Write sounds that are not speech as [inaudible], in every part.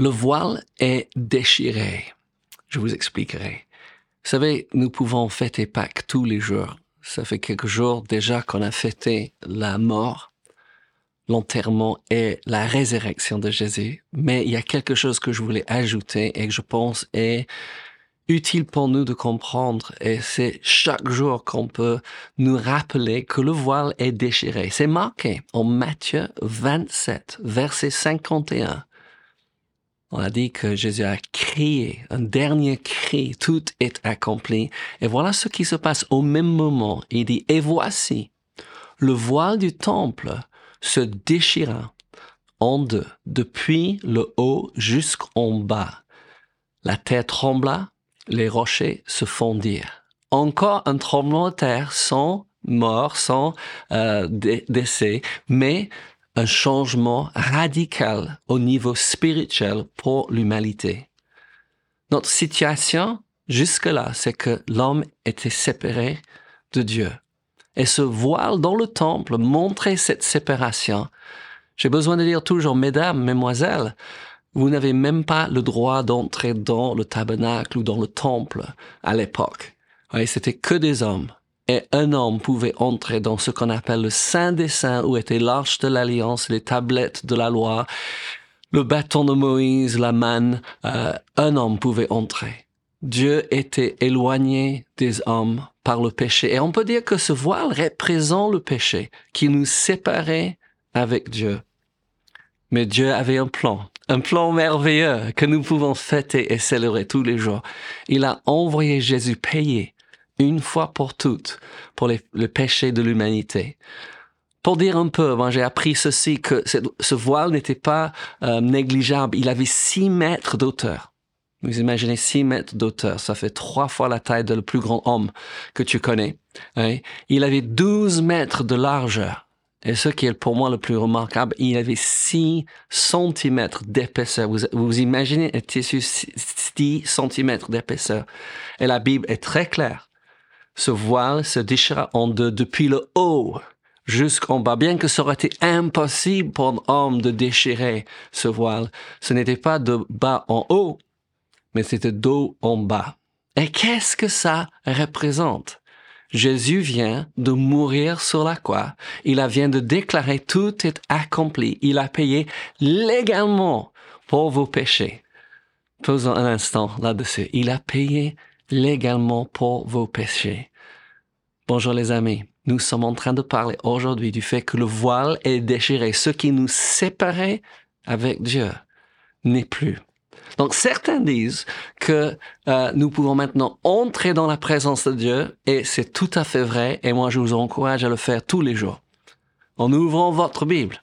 Le voile est déchiré. Je vous expliquerai. Vous savez, nous pouvons fêter Pâques tous les jours. Ça fait quelques jours déjà qu'on a fêté la mort, l'enterrement et la résurrection de Jésus. Mais il y a quelque chose que je voulais ajouter et que je pense est utile pour nous de comprendre et c'est chaque jour qu'on peut nous rappeler que le voile est déchiré. C'est marqué en Matthieu 27, verset 51. On a dit que Jésus a crié, un dernier cri, tout est accompli. Et voilà ce qui se passe au même moment. Il dit, et voici, le voile du temple se déchira en deux, depuis le haut jusqu'en bas. La terre trembla, les rochers se fondirent. Encore un tremblement de terre sans mort, sans euh, décès, mais un changement radical au niveau spirituel pour l'humanité. Notre situation jusque-là, c'est que l'homme était séparé de Dieu. Et ce voile dans le temple montrait cette séparation. J'ai besoin de dire toujours, mesdames, mesdemoiselles, vous n'avez même pas le droit d'entrer dans le tabernacle ou dans le temple à l'époque. c'était que des hommes et un homme pouvait entrer dans ce qu'on appelle le Saint des Saints, où était l'arche de l'alliance, les tablettes de la loi, le bâton de Moïse, la manne, euh, un homme pouvait entrer. Dieu était éloigné des hommes par le péché. Et on peut dire que ce voile représente le péché qui nous séparait avec Dieu. Mais Dieu avait un plan, un plan merveilleux que nous pouvons fêter et célébrer tous les jours. Il a envoyé Jésus payer une fois pour toutes pour le péché de l'humanité. Pour dire un peu, moi j'ai appris ceci, que ce voile n'était pas euh, négligeable. Il avait six mètres d'auteur. Vous imaginez six mètres d'auteur, ça fait trois fois la taille de le plus grand homme que tu connais. Hein. Il avait 12 mètres de largeur. Et ce qui est pour moi le plus remarquable, il avait 6 centimètres d'épaisseur. Vous, vous imaginez un tissu 6 centimètres d'épaisseur. Et la Bible est très claire ce voile se déchira en deux depuis le haut jusqu'en bas. Bien que ça aurait été impossible pour un homme de déchirer ce voile, ce n'était pas de bas en haut, mais c'était d'haut en bas. Et qu'est-ce que ça représente? Jésus vient de mourir sur la croix. Il vient de déclarer tout est accompli. Il a payé légalement pour vos péchés. Posons un instant là-dessus. Il a payé légalement pour vos péchés. Bonjour les amis, nous sommes en train de parler aujourd'hui du fait que le voile est déchiré. Ce qui nous séparait avec Dieu n'est plus. Donc certains disent que euh, nous pouvons maintenant entrer dans la présence de Dieu et c'est tout à fait vrai et moi je vous encourage à le faire tous les jours. En ouvrant votre Bible,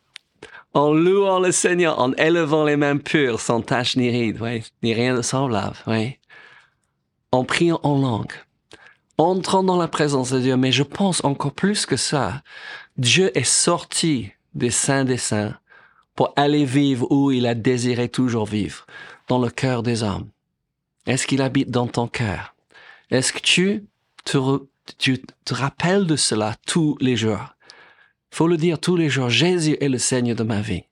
en louant le Seigneur, en élevant les mains pures, sans tache ni ride, ni rien de semblable, oui en priant en langue, entrant dans la présence de Dieu. Mais je pense encore plus que ça, Dieu est sorti des saints des saints pour aller vivre où il a désiré toujours vivre, dans le cœur des hommes. Est-ce qu'il habite dans ton cœur? Est-ce que tu te, tu te rappelles de cela tous les jours? Faut le dire tous les jours, Jésus est le Seigneur de ma vie.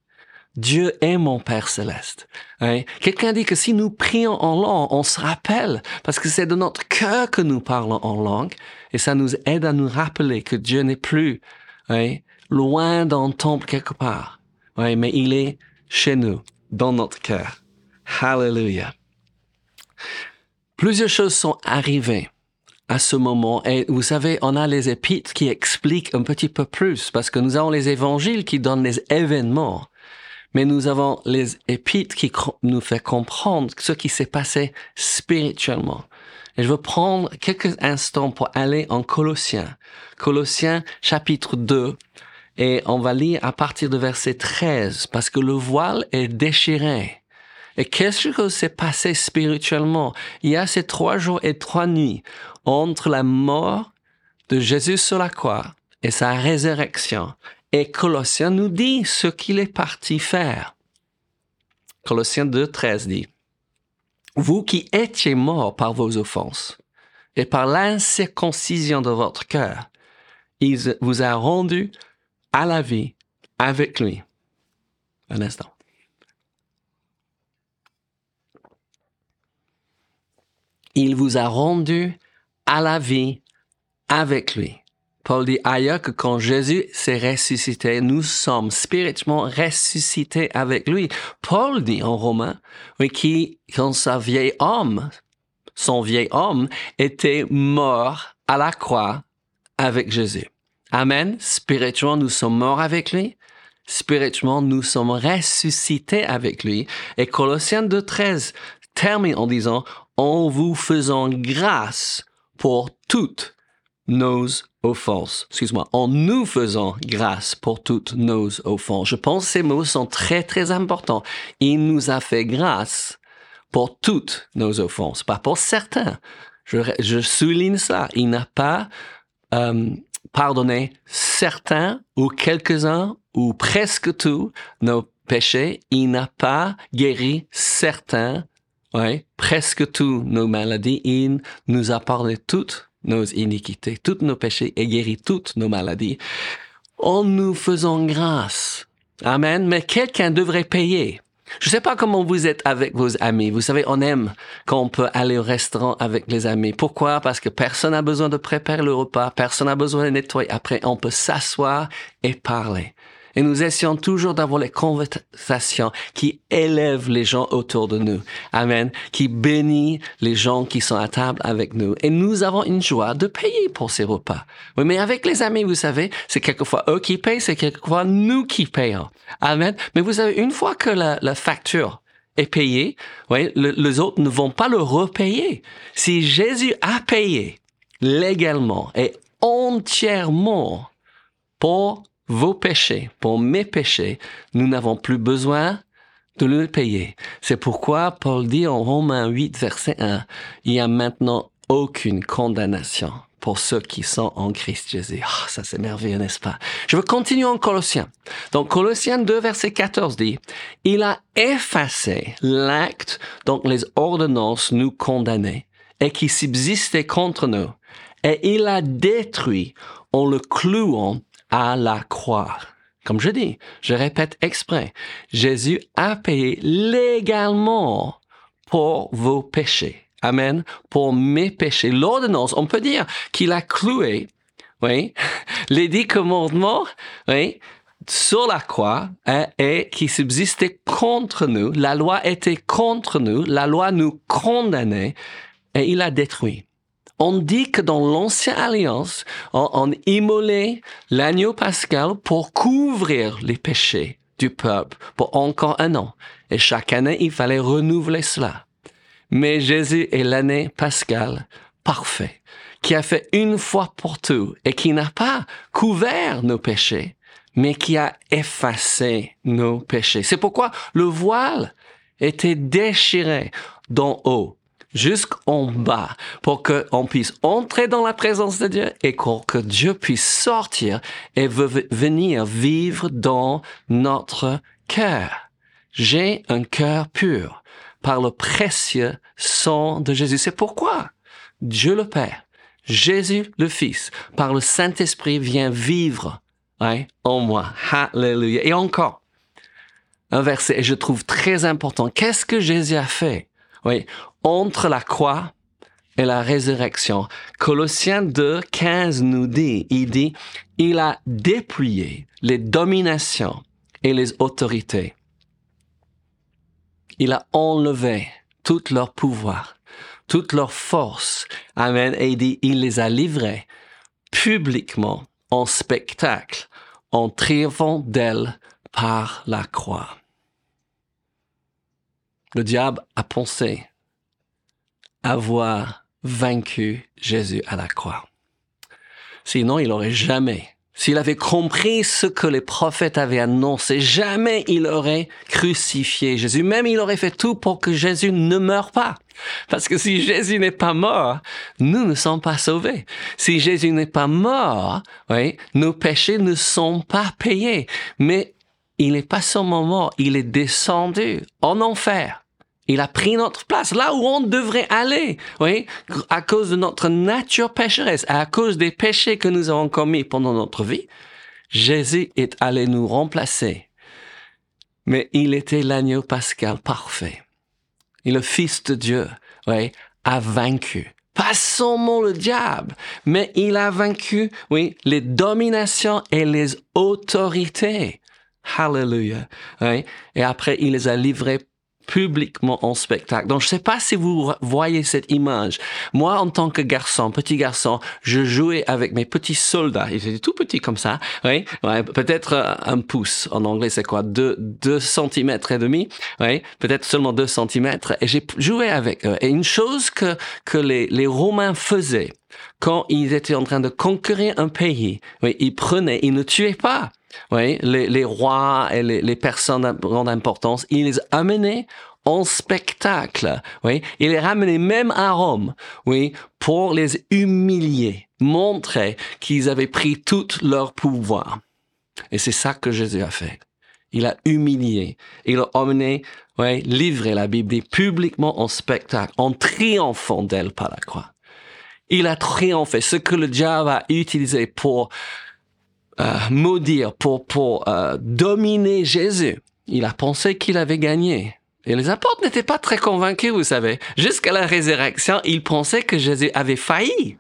Dieu est mon Père céleste. Hein? Quelqu'un dit que si nous prions en langue, on se rappelle, parce que c'est de notre cœur que nous parlons en langue, et ça nous aide à nous rappeler que Dieu n'est plus hein, loin dans le temple quelque part, hein, mais il est chez nous, dans notre cœur. Hallelujah. Plusieurs choses sont arrivées à ce moment. Et vous savez, on a les épîtres qui expliquent un petit peu plus, parce que nous avons les évangiles qui donnent les événements mais nous avons les épîtres qui nous fait comprendre ce qui s'est passé spirituellement. Et je veux prendre quelques instants pour aller en Colossiens. Colossiens chapitre 2. Et on va lire à partir de verset 13 parce que le voile est déchiré. Et qu'est-ce que s'est passé spirituellement? Il y a ces trois jours et trois nuits entre la mort de Jésus sur la croix et sa résurrection. Et Colossiens nous dit ce qu'il est parti faire. Colossiens 2, 13 dit, Vous qui étiez morts par vos offenses et par l'incirconcision de votre cœur, il vous a rendu à la vie avec lui. Un instant. Il vous a rendu à la vie avec lui. Paul dit ailleurs que quand Jésus s'est ressuscité, nous sommes spirituellement ressuscités avec lui. Paul dit en Romain, oui, qui, quand sa vieille homme, son vieil homme, était mort à la croix avec Jésus. Amen. Spirituellement, nous sommes morts avec lui. Spirituellement, nous sommes ressuscités avec lui. Et Colossiens 2.13 termine en disant, en vous faisant grâce pour toutes nos offenses. Excuse-moi, en nous faisant grâce pour toutes nos offenses. Je pense que ces mots sont très, très importants. Il nous a fait grâce pour toutes nos offenses, pas pour certains. Je, je souligne ça. Il n'a pas euh, pardonné certains ou quelques-uns ou presque tous nos péchés. Il n'a pas guéri certains, ouais, presque tous nos maladies. Il nous a pardonné toutes nos iniquités, tous nos péchés et guéri toutes nos maladies en nous faisant grâce. Amen. Mais quelqu'un devrait payer. Je ne sais pas comment vous êtes avec vos amis. Vous savez, on aime quand on peut aller au restaurant avec les amis. Pourquoi? Parce que personne n'a besoin de préparer le repas, personne n'a besoin de nettoyer. Après, on peut s'asseoir et parler. Et nous essayons toujours d'avoir les conversations qui élèvent les gens autour de nous. Amen. Qui bénit les gens qui sont à table avec nous. Et nous avons une joie de payer pour ces repas. Oui, mais avec les amis, vous savez, c'est quelquefois eux qui payent, c'est quelquefois nous qui payons. Amen. Mais vous savez, une fois que la, facture est payée, oui, les autres ne vont pas le repayer. Si Jésus a payé légalement et entièrement pour vos péchés, pour mes péchés, nous n'avons plus besoin de le payer. C'est pourquoi Paul dit en Romains 8, verset 1, il n'y a maintenant aucune condamnation pour ceux qui sont en Christ Jésus. Ah, ça c'est merveilleux, n'est-ce pas? Je veux continuer en Colossiens. Donc Colossiens 2, verset 14 dit, il a effacé l'acte dont les ordonnances nous condamnaient et qui subsistait contre nous. Et il a détruit en le clouant à la croix. Comme je dis, je répète exprès, Jésus a payé légalement pour vos péchés. Amen. Pour mes péchés. L'ordonnance, on peut dire qu'il a cloué, oui, [laughs] les dix commandements, oui, sur la croix hein, et qui subsistait contre nous. La loi était contre nous. La loi nous condamnait et il a détruit. On dit que dans l'ancienne alliance, on, immolait l'agneau pascal pour couvrir les péchés du peuple pour encore un an. Et chaque année, il fallait renouveler cela. Mais Jésus est l'année pascal parfait, qui a fait une fois pour tout et qui n'a pas couvert nos péchés, mais qui a effacé nos péchés. C'est pourquoi le voile était déchiré d'en haut jusqu'en bas pour qu'on puisse entrer dans la présence de Dieu et que Dieu puisse sortir et venir vivre dans notre cœur. J'ai un cœur pur par le précieux sang de Jésus. C'est pourquoi Dieu le Père, Jésus le Fils, par le Saint-Esprit vient vivre hein, en moi. Alléluia. Et encore, un verset, et je trouve très important. Qu'est-ce que Jésus a fait? Oui, entre la croix et la résurrection. Colossiens 2, 15 nous dit, il dit, il a dépouillé les dominations et les autorités. Il a enlevé tout leur pouvoir, toute leur force. Amen. Et il dit, il les a livrés publiquement en spectacle, en triomphant d'elle par la croix. Le diable a pensé avoir vaincu Jésus à la croix. Sinon, il aurait jamais, s'il avait compris ce que les prophètes avaient annoncé, jamais il aurait crucifié Jésus. Même il aurait fait tout pour que Jésus ne meure pas. Parce que si Jésus n'est pas mort, nous ne sommes pas sauvés. Si Jésus n'est pas mort, oui, nos péchés ne sont pas payés. Mais il n'est pas seulement mort, il est descendu en enfer il a pris notre place là où on devrait aller, oui, à cause de notre nature pécheresse, à cause des péchés que nous avons commis pendant notre vie. Jésus est allé nous remplacer. Mais il était l'agneau pascal parfait. Et le Fils de Dieu, oui, a vaincu. Pas seulement le diable, mais il a vaincu, oui, les dominations et les autorités. Hallelujah. Oui? Et après, il les a livrés publiquement en spectacle. Donc, je sais pas si vous voyez cette image. Moi, en tant que garçon, petit garçon, je jouais avec mes petits soldats. Ils étaient tout petits comme ça. Oui, ouais, peut-être euh, un pouce. En anglais, c'est quoi? Deux, deux centimètres et demi. Oui, peut-être seulement deux centimètres. Et j'ai joué avec eux. Et une chose que, que les, les Romains faisaient quand ils étaient en train de conquérir un pays, oui, ils prenaient, ils ne tuaient pas. Oui, les, rois et les, les personnes de grande importance, ils les amenaient en spectacle, oui, il les ramenaient même à Rome, oui, pour les humilier, montrer qu'ils avaient pris tout leur pouvoir. Et c'est ça que Jésus a fait. Il a humilié, il a emmené, oui, livré la Bible publiquement en spectacle, en triomphant d'elle par la croix. Il a triomphé. Ce que le diable a utilisé pour euh, maudire, pour, pour euh, dominer Jésus. Il a pensé qu'il avait gagné. Et les apôtres n'étaient pas très convaincus, vous savez. Jusqu'à la résurrection, ils pensaient que Jésus avait failli,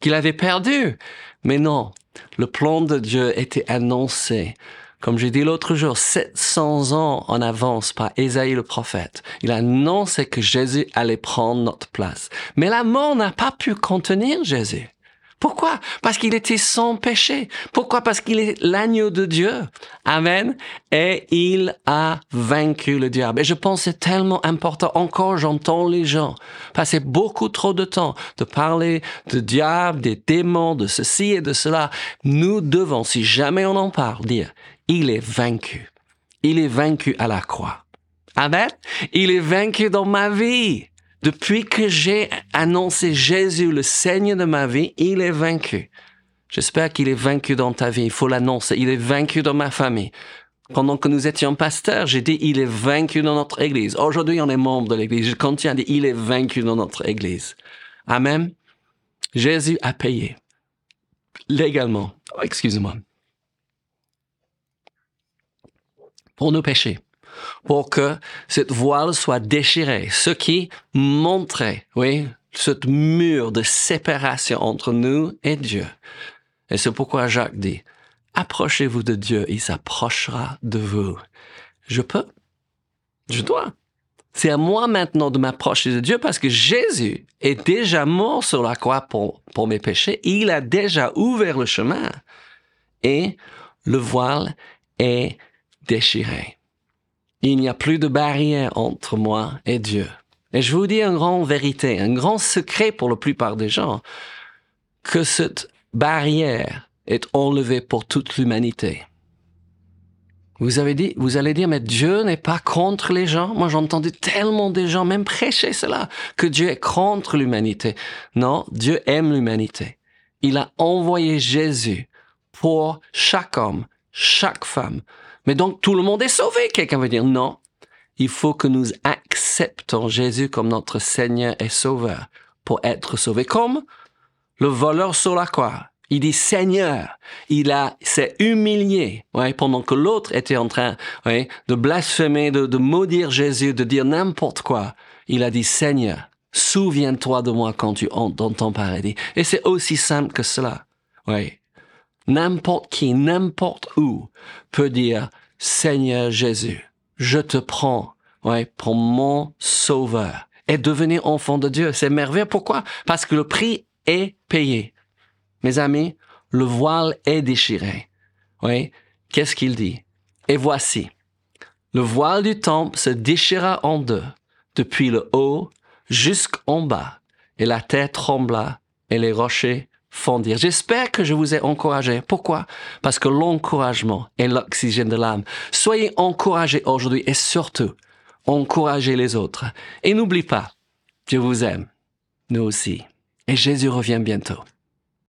qu'il avait perdu. Mais non, le plan de Dieu était annoncé. Comme j'ai dit l'autre jour, 700 ans en avance par Ésaïe le prophète. Il a annoncé que Jésus allait prendre notre place. Mais la mort n'a pas pu contenir Jésus. Pourquoi? Parce qu'il était sans péché. Pourquoi? Parce qu'il est l'agneau de Dieu. Amen. Et il a vaincu le diable. Et je pense c'est tellement important. Encore, j'entends les gens passer beaucoup trop de temps de parler de diable, des démons, de ceci et de cela. Nous devons, si jamais on en parle, dire, il est vaincu. Il est vaincu à la croix. Amen. Il est vaincu dans ma vie. Depuis que j'ai annoncé Jésus, le Seigneur de ma vie, il est vaincu. J'espère qu'il est vaincu dans ta vie. Il faut l'annoncer. Il est vaincu dans ma famille. Pendant que nous étions pasteurs, j'ai dit, il est vaincu dans notre église. Aujourd'hui, on est membre de l'église. Je continue à dire, il est vaincu dans notre église. Amen. Jésus a payé. Légalement. Oh, excusez-moi. Pour nos péchés pour que cette voile soit déchirée, ce qui montrait, oui, ce mur de séparation entre nous et Dieu. Et c'est pourquoi Jacques dit, approchez-vous de Dieu, il s'approchera de vous. Je peux, je dois. C'est à moi maintenant de m'approcher de Dieu parce que Jésus est déjà mort sur la croix pour, pour mes péchés. Il a déjà ouvert le chemin. Et le voile est déchiré. Il n'y a plus de barrière entre moi et Dieu. Et je vous dis une grande vérité, un grand secret pour la plupart des gens, que cette barrière est enlevée pour toute l'humanité. Vous avez dit, vous allez dire, mais Dieu n'est pas contre les gens. Moi, j'ai entendu tellement de gens même prêcher cela, que Dieu est contre l'humanité. Non, Dieu aime l'humanité. Il a envoyé Jésus pour chaque homme, chaque femme, mais donc tout le monde est sauvé. Quelqu'un veut dire non. Il faut que nous acceptons Jésus comme notre Seigneur et Sauveur pour être sauvés. Comme le voleur sur la croix. Il dit Seigneur. Il a s'est humilié, ouais, pendant que l'autre était en train, de blasphémer, de, de maudire Jésus, de dire n'importe quoi. Il a dit Seigneur, souviens-toi de moi quand tu entres dans ton paradis. Et c'est aussi simple que cela. Ouais n'importe qui, n'importe où peut dire, Seigneur Jésus, je te prends, ouais, pour mon sauveur et devenir enfant de Dieu. C'est merveilleux. Pourquoi? Parce que le prix est payé. Mes amis, le voile est déchiré. Oui. Qu'est-ce qu'il dit? Et voici. Le voile du temple se déchira en deux, depuis le haut jusqu'en bas, et la terre trembla, et les rochers J'espère que je vous ai encouragé. Pourquoi? Parce que l'encouragement est l'oxygène de l'âme. Soyez encouragés aujourd'hui et surtout, encouragez les autres. Et n'oublie pas, Dieu vous aime, nous aussi. Et Jésus revient bientôt.